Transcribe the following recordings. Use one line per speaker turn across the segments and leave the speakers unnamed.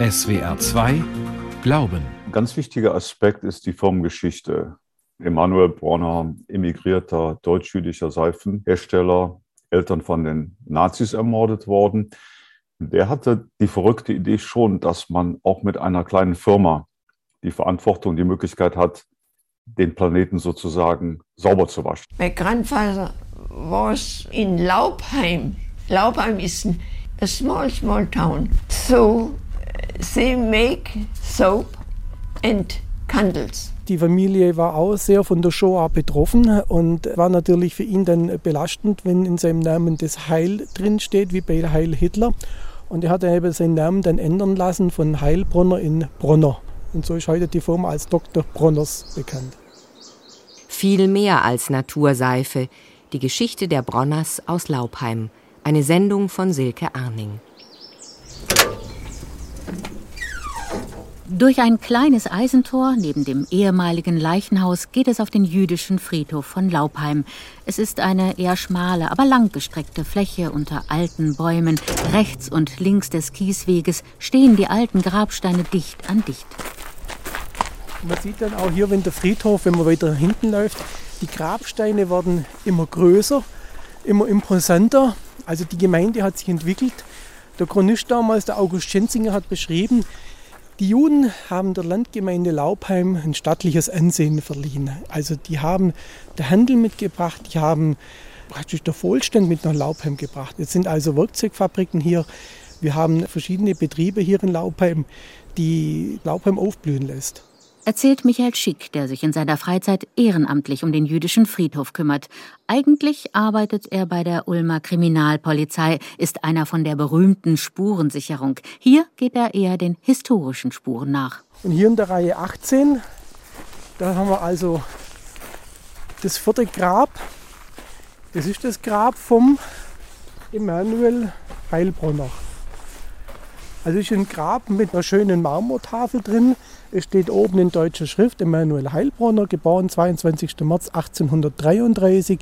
SWR 2 Glauben.
Ein ganz wichtiger Aspekt ist die Firmengeschichte. Emanuel Bronner, emigrierter deutsch-jüdischer Seifenhersteller, Eltern von den Nazis ermordet worden. Der hatte die verrückte Idee schon, dass man auch mit einer kleinen Firma die Verantwortung, die Möglichkeit hat, den Planeten sozusagen sauber zu waschen.
My grandfather was in Laubheim. Laubheim is a small, small town. So they make soap and candles.
Die Familie war auch sehr von der Shoah betroffen und war natürlich für ihn dann belastend, wenn in seinem Namen das Heil drinsteht, wie bei Heil Hitler. Und er hat eben seinen Namen dann ändern lassen von Heilbronner in Bronner. Und so ist heute die Firma als Dr. Bronners bekannt.
Viel mehr als Naturseife. Die Geschichte der Bronners aus Laubheim. Eine Sendung von Silke Arning.
Durch ein kleines Eisentor neben dem ehemaligen Leichenhaus geht es auf den jüdischen Friedhof von Laubheim. Es ist eine eher schmale, aber langgestreckte Fläche unter alten Bäumen. Rechts und links des Kiesweges stehen die alten Grabsteine dicht an dicht.
Man sieht dann auch hier, wenn der Friedhof, wenn man weiter hinten läuft, die Grabsteine werden immer größer, immer imposanter. Also die Gemeinde hat sich entwickelt. Der Chronist damals, der August Schenzinger, hat beschrieben, die Juden haben der Landgemeinde Laubheim ein stattliches Ansehen verliehen. Also die haben den Handel mitgebracht, die haben praktisch der Wohlstand mit nach Laubheim gebracht. Jetzt sind also Werkzeugfabriken hier. Wir haben verschiedene Betriebe hier in Laubheim, die Laubheim aufblühen lässt
erzählt Michael Schick, der sich in seiner Freizeit ehrenamtlich um den jüdischen Friedhof kümmert. Eigentlich arbeitet er bei der Ulmer Kriminalpolizei, ist einer von der berühmten Spurensicherung. Hier geht er eher den historischen Spuren nach.
Und hier in der Reihe 18, da haben wir also das vierte Grab. Das ist das Grab vom Emanuel Heilbronner. Also ist ein Grab mit einer schönen Marmortafel drin. Es steht oben in deutscher Schrift Emanuel Heilbronner, geboren 22. März 1833,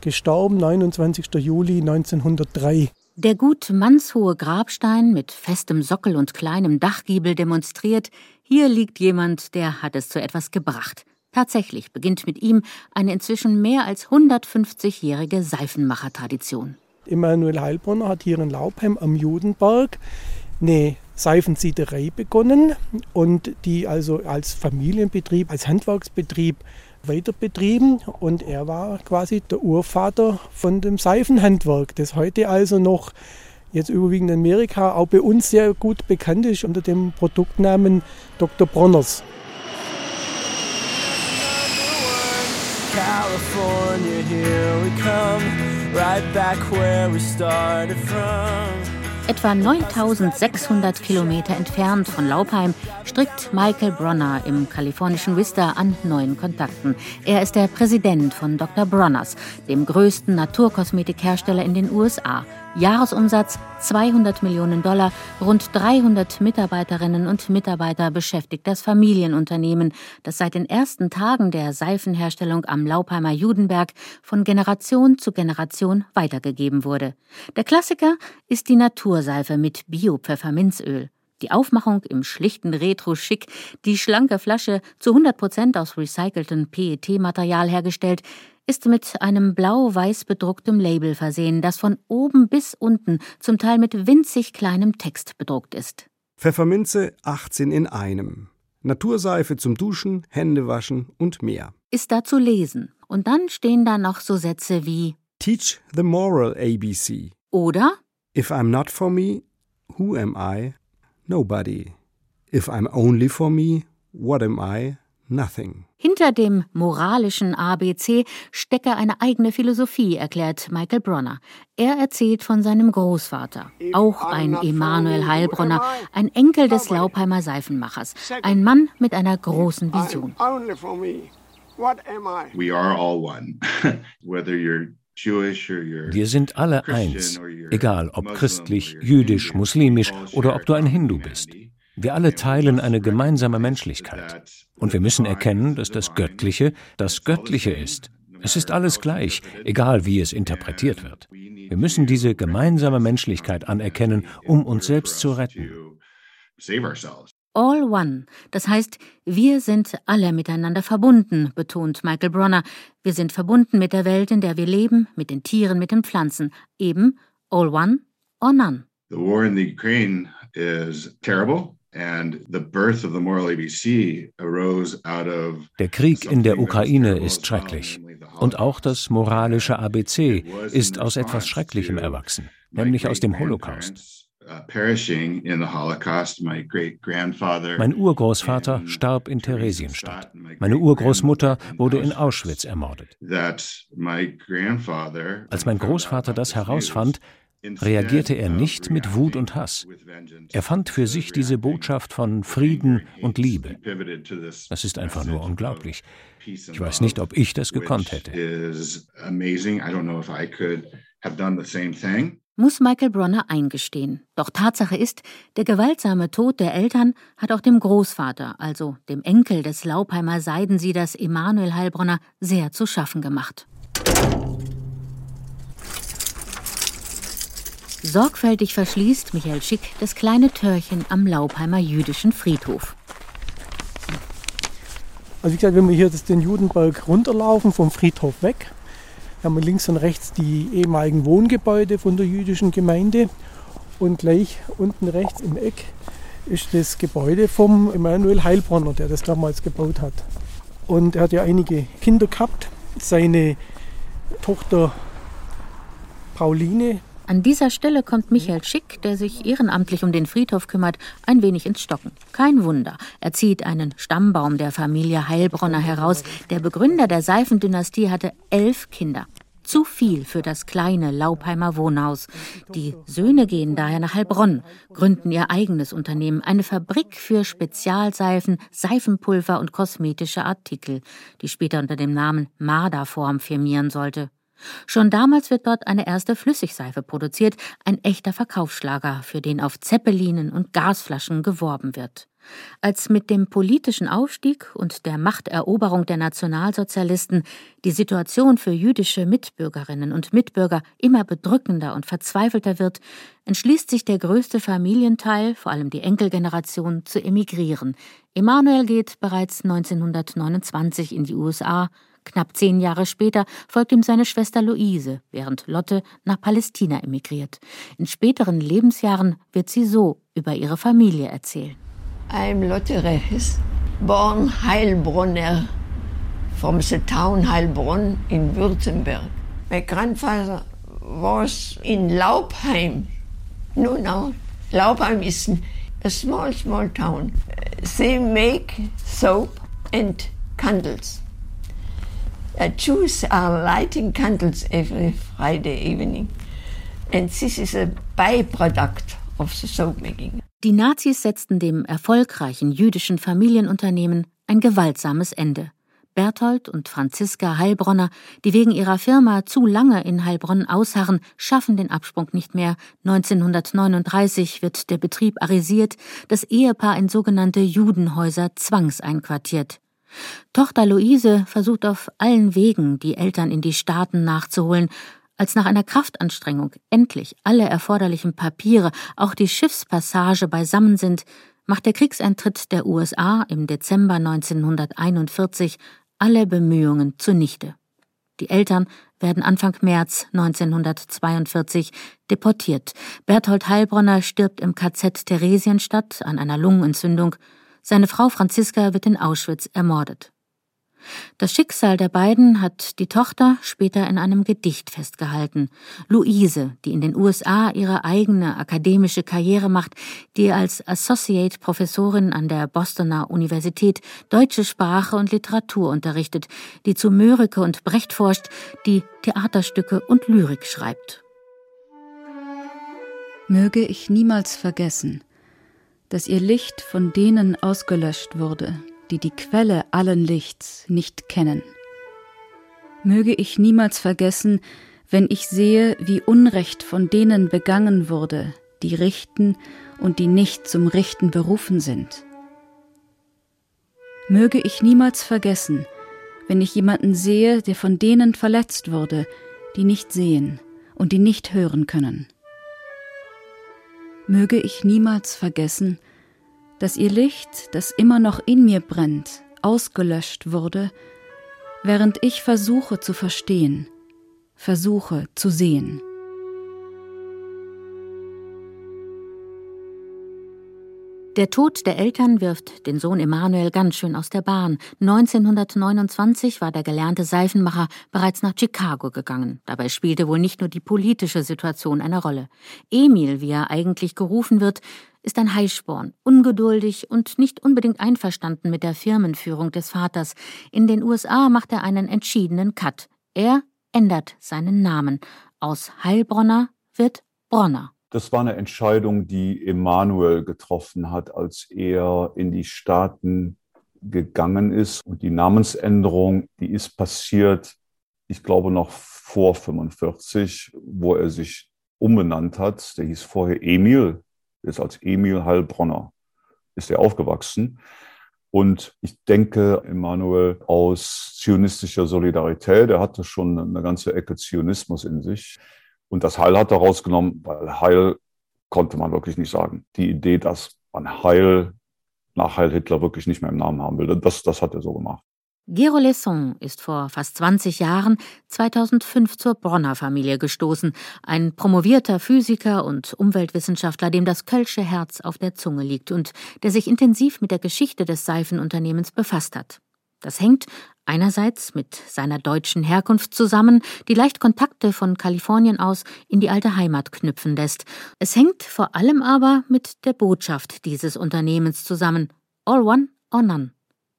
gestorben 29. Juli 1903.
Der gut mannshohe Grabstein mit festem Sockel und kleinem Dachgiebel demonstriert, hier liegt jemand, der hat es zu etwas gebracht. Tatsächlich beginnt mit ihm eine inzwischen mehr als 150-jährige Seifenmachertradition.
Emanuel Heilbronner hat hier in Laubheim am Judenberg eine Seifensiederei begonnen und die also als Familienbetrieb, als Handwerksbetrieb weiter betrieben und er war quasi der Urvater von dem Seifenhandwerk, das heute also noch jetzt überwiegend in Amerika, auch bei uns sehr gut bekannt ist unter dem Produktnamen Dr. Bronners. California, here we come, right back where we started
from. Etwa 9600 Kilometer entfernt von Laubheim strickt Michael Bronner im kalifornischen Vista an neuen Kontakten. Er ist der Präsident von Dr. Bronners, dem größten Naturkosmetikhersteller in den USA. Jahresumsatz 200 Millionen Dollar, rund 300 Mitarbeiterinnen und Mitarbeiter beschäftigt das Familienunternehmen, das seit den ersten Tagen der Seifenherstellung am Laubheimer Judenberg von Generation zu Generation weitergegeben wurde. Der Klassiker ist die Naturseife mit Bio-Pfefferminzöl. Die Aufmachung im schlichten Retro-Schick, die schlanke Flasche zu 100 Prozent aus recyceltem PET-Material hergestellt, ist mit einem blau-weiß bedrucktem Label versehen, das von oben bis unten zum Teil mit winzig kleinem Text bedruckt ist.
Pfefferminze 18 in einem. Naturseife zum Duschen, Händewaschen und mehr.
Ist da zu lesen. Und dann stehen da noch so Sätze wie
Teach the moral ABC.
Oder
If I'm not for me, who am I? Nobody. If I'm only for me, what am I? Nothing.
Hinter dem moralischen ABC stecke eine eigene Philosophie, erklärt Michael Bronner. Er erzählt von seinem Großvater, auch ein Emanuel Heilbronner, ein Enkel des Laubheimer Seifenmachers, ein Mann mit einer großen Vision.
Wir sind alle eins, egal ob christlich, jüdisch, muslimisch oder ob du ein Hindu bist. Wir alle teilen eine gemeinsame Menschlichkeit. Und wir müssen erkennen, dass das Göttliche das Göttliche ist. Es ist alles gleich, egal wie es interpretiert wird. Wir müssen diese gemeinsame Menschlichkeit anerkennen, um uns selbst zu retten.
All One. Das heißt, wir sind alle miteinander verbunden, betont Michael Bronner. Wir sind verbunden mit der Welt, in der wir leben, mit den Tieren, mit den Pflanzen. Eben All One or None.
The war in the Ukraine is terrible.
Der Krieg in der Ukraine ist schrecklich. Und auch das moralische ABC ist aus etwas Schrecklichem erwachsen, nämlich aus dem Holocaust. Mein Urgroßvater starb in Theresienstadt. Meine Urgroßmutter wurde in Auschwitz ermordet. Als mein Großvater das herausfand, reagierte er nicht mit Wut und Hass. Er fand für sich diese Botschaft von Frieden und Liebe. Das ist einfach nur unglaublich. Ich weiß nicht, ob ich das gekonnt hätte
muss Michael Bronner eingestehen. Doch Tatsache ist, der gewaltsame Tod der Eltern hat auch dem Großvater, also dem Enkel des Laubheimer Seidensieders Emanuel Heilbronner, sehr zu schaffen gemacht. Sorgfältig verschließt Michael Schick das kleine Törchen am Laubheimer jüdischen Friedhof.
Also wie gesagt, wenn wir hier den Judenberg runterlaufen, vom Friedhof weg, haben wir links und rechts die ehemaligen Wohngebäude von der jüdischen Gemeinde und gleich unten rechts im Eck ist das Gebäude vom Emanuel Heilbronner, der das damals gebaut hat. Und er hat ja einige Kinder gehabt. Seine Tochter Pauline.
An dieser Stelle kommt Michael Schick, der sich ehrenamtlich um den Friedhof kümmert, ein wenig ins Stocken. Kein Wunder. Er zieht einen Stammbaum der Familie Heilbronner heraus. Der Begründer der Seifendynastie hatte elf Kinder. Zu viel für das kleine Laubheimer Wohnhaus. Die Söhne gehen daher nach Heilbronn, gründen ihr eigenes Unternehmen, eine Fabrik für Spezialseifen, Seifenpulver und kosmetische Artikel, die später unter dem Namen Marderform firmieren sollte. Schon damals wird dort eine erste Flüssigseife produziert, ein echter Verkaufsschlager, für den auf Zeppelinen und Gasflaschen geworben wird. Als mit dem politischen Aufstieg und der Machteroberung der Nationalsozialisten die Situation für jüdische Mitbürgerinnen und Mitbürger immer bedrückender und verzweifelter wird, entschließt sich der größte Familienteil, vor allem die Enkelgeneration, zu emigrieren. Emanuel geht bereits 1929 in die USA, Knapp zehn Jahre später folgt ihm seine Schwester Luise, während Lotte nach Palästina emigriert. In späteren Lebensjahren wird sie so über ihre Familie erzählen.
I'm Lotte Rechis, born Heilbronner, from the town Heilbronn in Württemberg. My grandfather was in Laubheim. No, no, Laubheim is a small, small town. They make soap and candles. Uh, Jews are lighting candles every Friday evening. And this is a byproduct of the soap making.
Die Nazis setzten dem erfolgreichen jüdischen Familienunternehmen ein gewaltsames Ende. Berthold und Franziska Heilbronner, die wegen ihrer Firma zu lange in Heilbronn ausharren, schaffen den Absprung nicht mehr. 1939 wird der Betrieb arisiert, das Ehepaar in sogenannte Judenhäuser zwangseinquartiert. Tochter Luise versucht auf allen Wegen, die Eltern in die Staaten nachzuholen, als nach einer Kraftanstrengung endlich alle erforderlichen Papiere, auch die Schiffspassage beisammen sind, macht der Kriegseintritt der USA im Dezember 1941 alle Bemühungen zunichte. Die Eltern werden Anfang März 1942 deportiert. Berthold Heilbronner stirbt im KZ Theresienstadt an einer Lungenentzündung. Seine Frau Franziska wird in Auschwitz ermordet. Das Schicksal der beiden hat die Tochter später in einem Gedicht festgehalten. Luise, die in den USA ihre eigene akademische Karriere macht, die als Associate Professorin an der Bostoner Universität deutsche Sprache und Literatur unterrichtet, die zu Mörike und Brecht forscht, die Theaterstücke und Lyrik schreibt.
Möge ich niemals vergessen, dass ihr Licht von denen ausgelöscht wurde, die die Quelle allen Lichts nicht kennen. Möge ich niemals vergessen, wenn ich sehe, wie Unrecht von denen begangen wurde, die richten und die nicht zum Richten berufen sind. Möge ich niemals vergessen, wenn ich jemanden sehe, der von denen verletzt wurde, die nicht sehen und die nicht hören können. Möge ich niemals vergessen, dass ihr Licht, das immer noch in mir brennt, ausgelöscht wurde, während ich versuche zu verstehen, versuche zu sehen.
Der Tod der Eltern wirft den Sohn Emanuel ganz schön aus der Bahn. 1929 war der gelernte Seifenmacher bereits nach Chicago gegangen. Dabei spielte wohl nicht nur die politische Situation eine Rolle. Emil, wie er eigentlich gerufen wird, ist ein Heißsporn, ungeduldig und nicht unbedingt einverstanden mit der Firmenführung des Vaters. In den USA macht er einen entschiedenen Cut. Er ändert seinen Namen. Aus Heilbronner wird Bronner.
Das war eine Entscheidung, die Emanuel getroffen hat, als er in die Staaten gegangen ist. Und die Namensänderung, die ist passiert, ich glaube, noch vor 45, wo er sich umbenannt hat. Der hieß vorher Emil, ist als Emil Heilbronner, ist er aufgewachsen. Und ich denke, Emanuel aus zionistischer Solidarität, er hatte schon eine ganze Ecke Zionismus in sich, und das Heil hat er rausgenommen, weil Heil konnte man wirklich nicht sagen. Die Idee, dass man Heil nach Heil Hitler wirklich nicht mehr im Namen haben will, das, das hat er so gemacht.
Gero Lesson ist vor fast 20 Jahren 2005 zur Bronner Familie gestoßen, ein promovierter Physiker und Umweltwissenschaftler, dem das Kölsche Herz auf der Zunge liegt und der sich intensiv mit der Geschichte des Seifenunternehmens befasst hat. Das hängt einerseits mit seiner deutschen Herkunft zusammen, die leicht Kontakte von Kalifornien aus in die alte Heimat knüpfen lässt. Es hängt vor allem aber mit der Botschaft dieses Unternehmens zusammen. All one or none.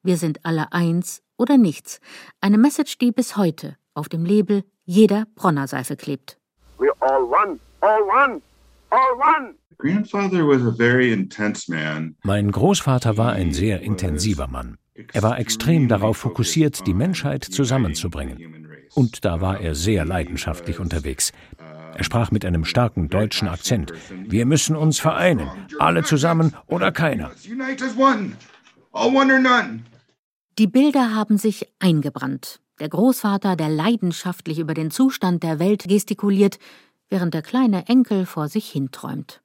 Wir sind alle eins oder nichts. Eine Message, die bis heute auf dem Label jeder Bronner Seife klebt. We're all one, all one,
all one. Mein Großvater war ein sehr intensiver Mann. Er war extrem darauf fokussiert, die Menschheit zusammenzubringen. Und da war er sehr leidenschaftlich unterwegs. Er sprach mit einem starken deutschen Akzent. Wir müssen uns vereinen, alle zusammen oder keiner.
Die Bilder haben sich eingebrannt. Der Großvater, der leidenschaftlich über den Zustand der Welt gestikuliert, während der kleine Enkel vor sich hinträumt.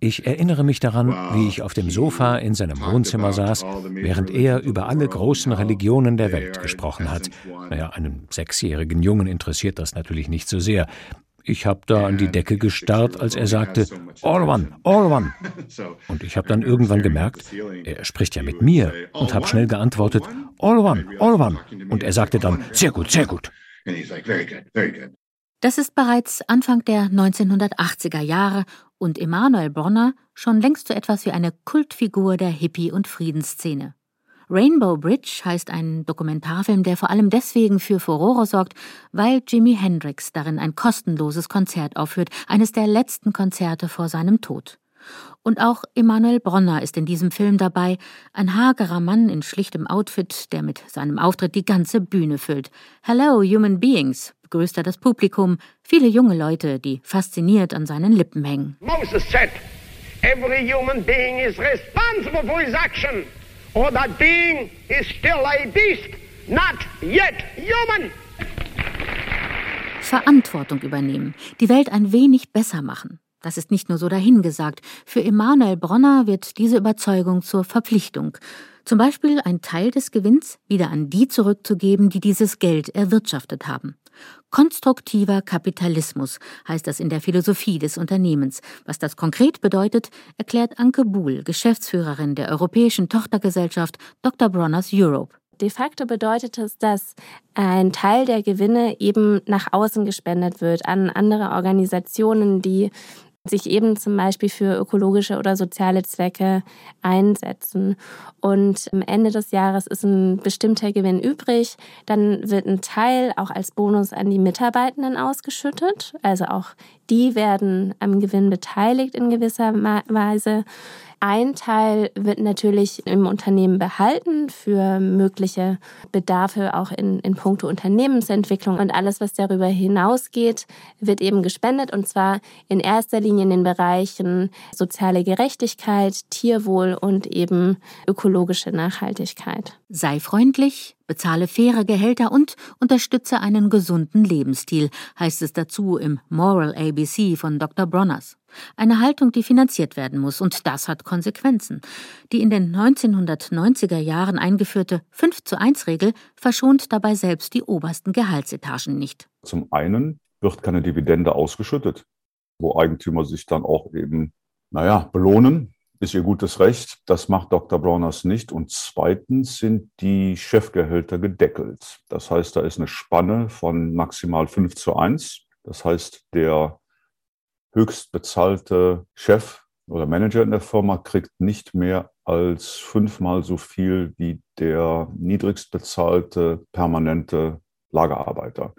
Ich erinnere mich daran, wie ich auf dem Sofa in seinem Wohnzimmer saß, während er über alle großen Religionen der Welt gesprochen hat. Naja, einen sechsjährigen Jungen interessiert das natürlich nicht so sehr. Ich habe da an die Decke gestarrt, als er sagte, All one, all one. Und ich habe dann irgendwann gemerkt, er spricht ja mit mir und habe schnell geantwortet, All one, all one. Und er sagte dann, sehr gut, sehr gut.
Das ist bereits Anfang der 1980er Jahre und Emanuel Bronner schon längst so etwas wie eine Kultfigur der Hippie- und Friedensszene. Rainbow Bridge heißt ein Dokumentarfilm, der vor allem deswegen für Furore sorgt, weil Jimi Hendrix darin ein kostenloses Konzert aufführt, eines der letzten Konzerte vor seinem Tod. Und auch Emanuel Bronner ist in diesem Film dabei, ein hagerer Mann in schlichtem Outfit, der mit seinem Auftritt die ganze Bühne füllt. Hello, human beings, begrüßt er das Publikum, viele junge Leute, die fasziniert an seinen Lippen hängen. Moses said, every human being is responsible for his action, or that being is still a beast, not yet human. Verantwortung übernehmen, die Welt ein wenig besser machen. Das ist nicht nur so dahingesagt. Für Emanuel Bronner wird diese Überzeugung zur Verpflichtung. Zum Beispiel ein Teil des Gewinns wieder an die zurückzugeben, die dieses Geld erwirtschaftet haben. Konstruktiver Kapitalismus heißt das in der Philosophie des Unternehmens. Was das konkret bedeutet, erklärt Anke Buhl, Geschäftsführerin der europäischen Tochtergesellschaft Dr. Bronners Europe.
De facto bedeutet es, dass ein Teil der Gewinne eben nach außen gespendet wird an andere Organisationen, die sich eben zum Beispiel für ökologische oder soziale Zwecke einsetzen. Und am Ende des Jahres ist ein bestimmter Gewinn übrig. Dann wird ein Teil auch als Bonus an die Mitarbeitenden ausgeschüttet. Also auch die werden am Gewinn beteiligt in gewisser Weise. Ein Teil wird natürlich im Unternehmen behalten für mögliche Bedarfe auch in, in puncto Unternehmensentwicklung und alles, was darüber hinausgeht, wird eben gespendet und zwar in erster Linie in den Bereichen soziale Gerechtigkeit, Tierwohl und eben ökologische Nachhaltigkeit.
Sei freundlich, bezahle faire Gehälter und unterstütze einen gesunden Lebensstil, heißt es dazu im Moral ABC von Dr. Bronners. Eine Haltung, die finanziert werden muss, und das hat Konsequenzen. Die in den 1990er Jahren eingeführte 5 zu 1 Regel verschont dabei selbst die obersten Gehaltsetagen nicht.
Zum einen wird keine Dividende ausgeschüttet, wo Eigentümer sich dann auch eben, naja, belohnen, ist ihr gutes Recht. Das macht Dr. Browners nicht. Und zweitens sind die Chefgehälter gedeckelt. Das heißt, da ist eine Spanne von maximal 5 zu 1. Das heißt, der höchst bezahlte Chef oder Manager in der Firma kriegt nicht mehr als fünfmal so viel wie der niedrigst bezahlte permanente Lagerarbeiter.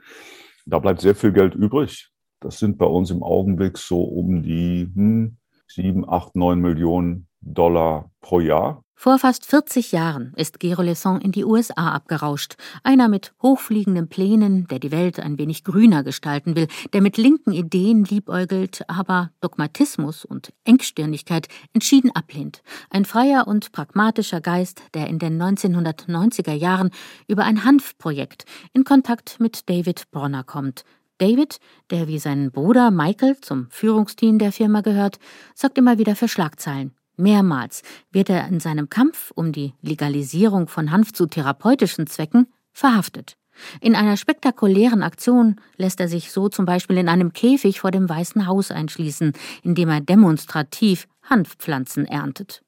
Da bleibt sehr viel Geld übrig. Das sind bei uns im Augenblick so um die hm, 7, 8, 9 Millionen Dollar pro Jahr.
Vor fast 40 Jahren ist Gerolesson in die USA abgerauscht. Einer mit hochfliegenden Plänen, der die Welt ein wenig grüner gestalten will, der mit linken Ideen liebäugelt, aber Dogmatismus und Engstirnigkeit entschieden ablehnt. Ein freier und pragmatischer Geist, der in den 1990er Jahren über ein Hanfprojekt in Kontakt mit David Bronner kommt. David, der wie sein Bruder Michael zum Führungsteam der Firma gehört, sorgt immer wieder für Schlagzeilen. Mehrmals wird er in seinem Kampf um die Legalisierung von Hanf zu therapeutischen Zwecken verhaftet. In einer spektakulären Aktion lässt er sich so zum Beispiel in einem Käfig vor dem Weißen Haus einschließen, in dem er demonstrativ Hanfpflanzen erntet.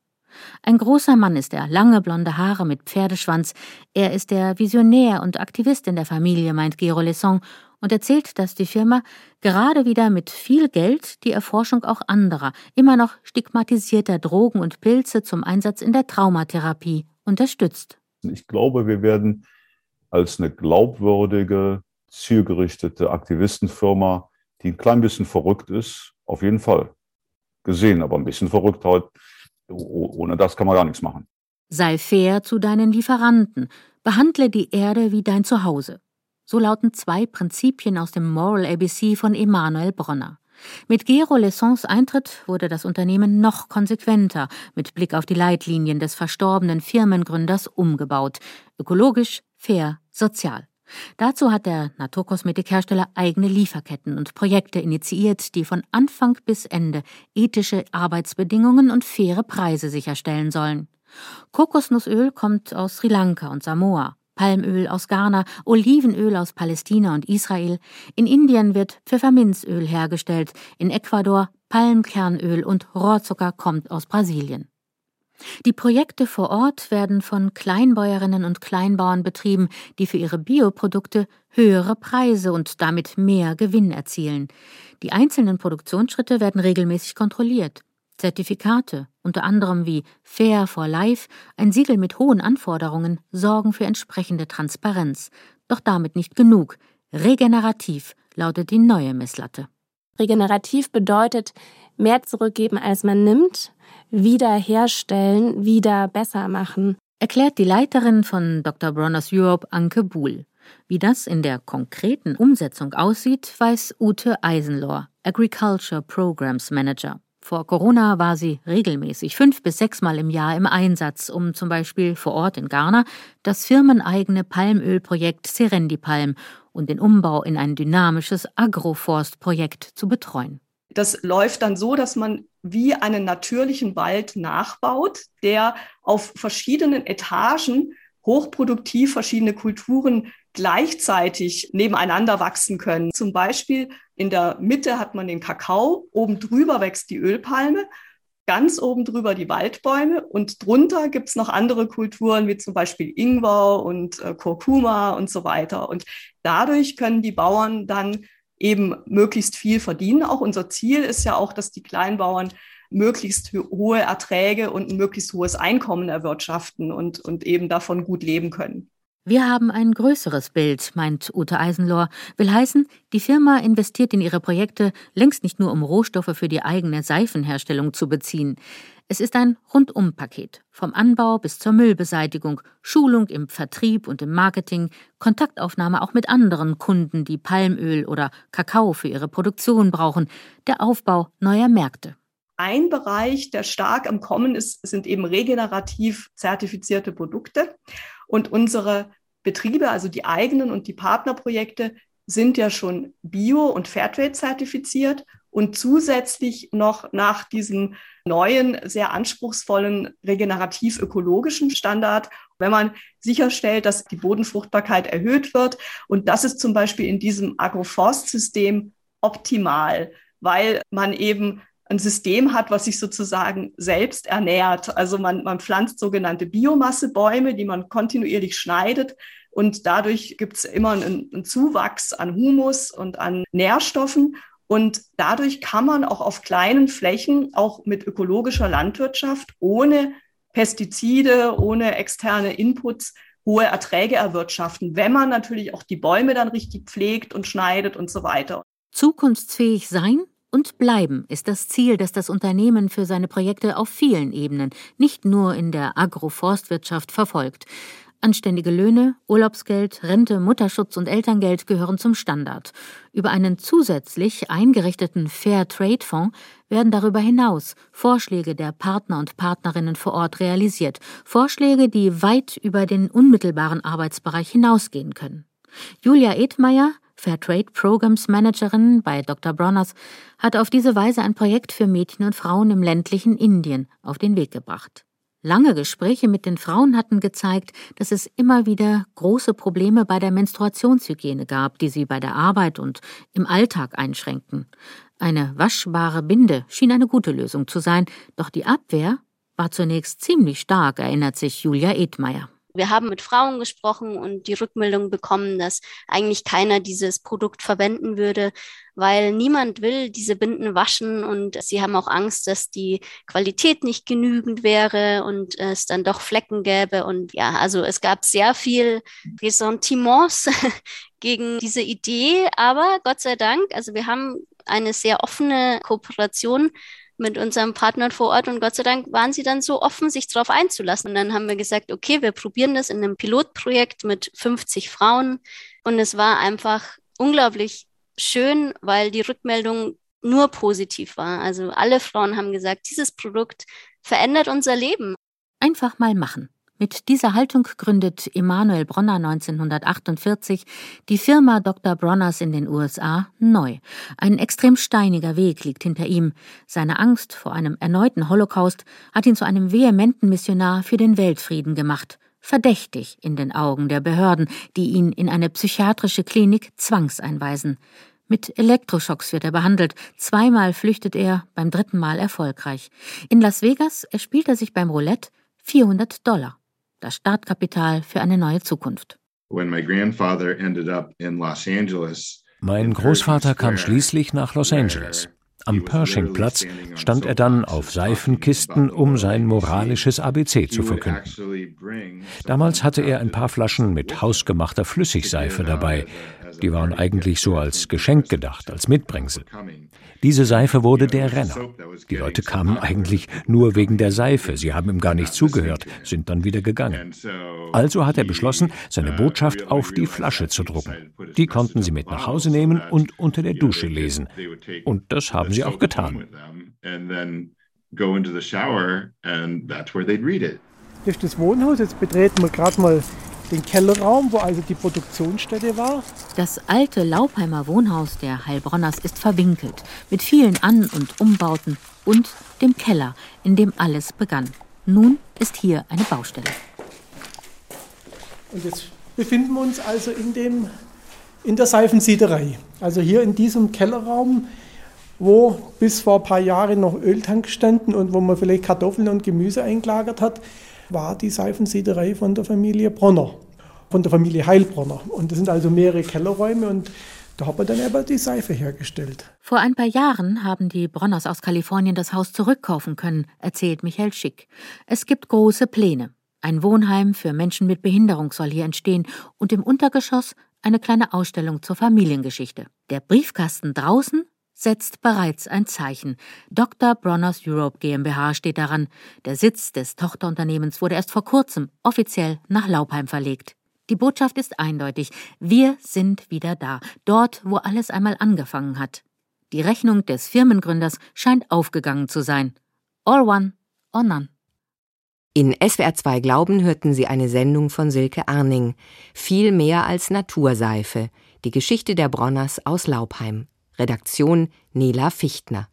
Ein großer Mann ist er, lange blonde Haare mit Pferdeschwanz. Er ist der Visionär und Aktivist in der Familie, meint Gero Lesson, und erzählt, dass die Firma gerade wieder mit viel Geld die Erforschung auch anderer, immer noch stigmatisierter Drogen und Pilze zum Einsatz in der Traumatherapie unterstützt.
Ich glaube, wir werden als eine glaubwürdige, zielgerichtete Aktivistenfirma, die ein klein bisschen verrückt ist, auf jeden Fall gesehen. Aber ein bisschen Verrücktheit, ohne das kann man gar nichts machen.
Sei fair zu deinen Lieferanten. Behandle die Erde wie dein Zuhause. So lauten zwei Prinzipien aus dem Moral ABC von Emanuel Bronner. Mit Gero Lessons Eintritt wurde das Unternehmen noch konsequenter mit Blick auf die Leitlinien des verstorbenen Firmengründers umgebaut. Ökologisch, fair, sozial. Dazu hat der Naturkosmetikhersteller eigene Lieferketten und Projekte initiiert, die von Anfang bis Ende ethische Arbeitsbedingungen und faire Preise sicherstellen sollen. Kokosnussöl kommt aus Sri Lanka und Samoa. Palmöl aus Ghana, Olivenöl aus Palästina und Israel. In Indien wird Pfefferminzöl hergestellt, in Ecuador Palmkernöl und Rohrzucker kommt aus Brasilien. Die Projekte vor Ort werden von Kleinbäuerinnen und Kleinbauern betrieben, die für ihre Bioprodukte höhere Preise und damit mehr Gewinn erzielen. Die einzelnen Produktionsschritte werden regelmäßig kontrolliert. Zertifikate, unter anderem wie Fair for Life, ein Siegel mit hohen Anforderungen, sorgen für entsprechende Transparenz. Doch damit nicht genug. Regenerativ lautet die neue Messlatte.
Regenerativ bedeutet mehr zurückgeben, als man nimmt, wiederherstellen, wieder besser machen.
Erklärt die Leiterin von Dr. Bronners Europe, Anke Buhl. Wie das in der konkreten Umsetzung aussieht, weiß Ute Eisenlohr, Agriculture Programs Manager. Vor Corona war sie regelmäßig fünf bis sechsmal im Jahr im Einsatz, um zum Beispiel vor Ort in Ghana das firmeneigene Palmölprojekt Serendipalm und den Umbau in ein dynamisches Agroforstprojekt zu betreuen.
Das läuft dann so, dass man wie einen natürlichen Wald nachbaut, der auf verschiedenen Etagen hochproduktiv verschiedene Kulturen gleichzeitig nebeneinander wachsen können. Zum Beispiel in der Mitte hat man den Kakao, oben drüber wächst die Ölpalme, ganz oben drüber die Waldbäume und drunter gibt's noch andere Kulturen wie zum Beispiel Ingwer und äh, Kurkuma und so weiter. Und dadurch können die Bauern dann eben möglichst viel verdienen. Auch unser Ziel ist ja auch, dass die Kleinbauern möglichst hohe Erträge und ein möglichst hohes Einkommen erwirtschaften und, und eben davon gut leben können.
Wir haben ein größeres Bild, meint Ute Eisenlohr. Will heißen, die Firma investiert in ihre Projekte längst nicht nur, um Rohstoffe für die eigene Seifenherstellung zu beziehen. Es ist ein Rundumpaket. Vom Anbau bis zur Müllbeseitigung, Schulung im Vertrieb und im Marketing, Kontaktaufnahme auch mit anderen Kunden, die Palmöl oder Kakao für ihre Produktion brauchen, der Aufbau neuer Märkte.
Ein Bereich, der stark am Kommen ist, sind eben regenerativ zertifizierte Produkte. Und unsere Betriebe, also die eigenen und die Partnerprojekte, sind ja schon Bio- und Fairtrade zertifiziert und zusätzlich noch nach diesem neuen, sehr anspruchsvollen regenerativ-ökologischen Standard, wenn man sicherstellt, dass die Bodenfruchtbarkeit erhöht wird. Und das ist zum Beispiel in diesem Agroforstsystem optimal, weil man eben ein System hat, was sich sozusagen selbst ernährt. Also man, man pflanzt sogenannte Biomassebäume, die man kontinuierlich schneidet. Und dadurch gibt es immer einen, einen Zuwachs an Humus und an Nährstoffen. Und dadurch kann man auch auf kleinen Flächen, auch mit ökologischer Landwirtschaft, ohne Pestizide, ohne externe Inputs, hohe Erträge erwirtschaften, wenn man natürlich auch die Bäume dann richtig pflegt und schneidet und so weiter.
Zukunftsfähig sein und bleiben ist das Ziel, das das Unternehmen für seine Projekte auf vielen Ebenen, nicht nur in der Agroforstwirtschaft, verfolgt. Anständige Löhne, Urlaubsgeld, Rente, Mutterschutz und Elterngeld gehören zum Standard. Über einen zusätzlich eingerichteten Fair Trade Fonds werden darüber hinaus Vorschläge der Partner und Partnerinnen vor Ort realisiert, Vorschläge, die weit über den unmittelbaren Arbeitsbereich hinausgehen können. Julia Edmeier, Fairtrade Programs Managerin bei Dr. Bronners, hat auf diese Weise ein Projekt für Mädchen und Frauen im ländlichen Indien auf den Weg gebracht. Lange Gespräche mit den Frauen hatten gezeigt, dass es immer wieder große Probleme bei der Menstruationshygiene gab, die sie bei der Arbeit und im Alltag einschränkten. Eine waschbare Binde schien eine gute Lösung zu sein, doch die Abwehr war zunächst ziemlich stark, erinnert sich Julia Edmeier.
Wir haben mit Frauen gesprochen und die Rückmeldung bekommen, dass eigentlich keiner dieses Produkt verwenden würde, weil niemand will diese Binden waschen und sie haben auch Angst, dass die Qualität nicht genügend wäre und es dann doch Flecken gäbe. Und ja, also es gab sehr viel Ressentiments gegen diese Idee, aber Gott sei Dank, also wir haben eine sehr offene Kooperation mit unseren Partnern vor Ort und Gott sei Dank waren sie dann so offen, sich darauf einzulassen. Und dann haben wir gesagt, okay, wir probieren das in einem Pilotprojekt mit 50 Frauen und es war einfach unglaublich schön, weil die Rückmeldung nur positiv war. Also alle Frauen haben gesagt, dieses Produkt verändert unser Leben.
Einfach mal machen. Mit dieser Haltung gründet Emanuel Bronner 1948 die Firma Dr. Bronners in den USA neu. Ein extrem steiniger Weg liegt hinter ihm. Seine Angst vor einem erneuten Holocaust hat ihn zu einem vehementen Missionar für den Weltfrieden gemacht. Verdächtig in den Augen der Behörden, die ihn in eine psychiatrische Klinik zwangseinweisen. Mit Elektroschocks wird er behandelt. Zweimal flüchtet er, beim dritten Mal erfolgreich. In Las Vegas erspielt er sich beim Roulette 400 Dollar das Startkapital für eine neue Zukunft.
Mein Großvater kam schließlich nach Los Angeles. Am Pershing-Platz stand er dann auf Seifenkisten, um sein moralisches ABC zu verkünden. Damals hatte er ein paar Flaschen mit hausgemachter Flüssigseife dabei. Die waren eigentlich so als Geschenk gedacht, als Mitbringsel. Diese Seife wurde der Renner. Die Leute kamen eigentlich nur wegen der Seife. Sie haben ihm gar nicht zugehört, sind dann wieder gegangen. Also hat er beschlossen, seine Botschaft auf die Flasche zu drucken. Die konnten sie mit nach Hause nehmen und unter der Dusche lesen. Und das haben sie auch getan.
Das ist das Wohnhaus. Jetzt betreten wir gerade mal den Kellerraum, wo also die Produktionsstätte war.
Das alte Laubheimer Wohnhaus der Heilbronners ist verwinkelt, mit vielen An- und Umbauten und dem Keller, in dem alles begann. Nun ist hier eine Baustelle.
Und jetzt befinden wir uns also in, dem, in der Seifensiederei. Also hier in diesem Kellerraum, wo bis vor ein paar Jahren noch Öltank standen und wo man vielleicht Kartoffeln und Gemüse eingelagert hat war die Seifensiederei von der Familie Bronner, von der Familie Heilbronner. Und das sind also mehrere Kellerräume und da hat man dann aber die Seife hergestellt.
Vor ein paar Jahren haben die Bronners aus Kalifornien das Haus zurückkaufen können, erzählt Michael Schick. Es gibt große Pläne. Ein Wohnheim für Menschen mit Behinderung soll hier entstehen und im Untergeschoss eine kleine Ausstellung zur Familiengeschichte. Der Briefkasten draußen setzt bereits ein Zeichen. Dr. Bronners Europe GmbH steht daran. Der Sitz des Tochterunternehmens wurde erst vor kurzem offiziell nach Laubheim verlegt. Die Botschaft ist eindeutig. Wir sind wieder da, dort, wo alles einmal angefangen hat. Die Rechnung des Firmengründers scheint aufgegangen zu sein. All one or none.
In SWR 2 Glauben hörten Sie eine Sendung von Silke Arning. Viel mehr als Naturseife. Die Geschichte der Bronners aus Laubheim. Redaktion Nela Fichtner.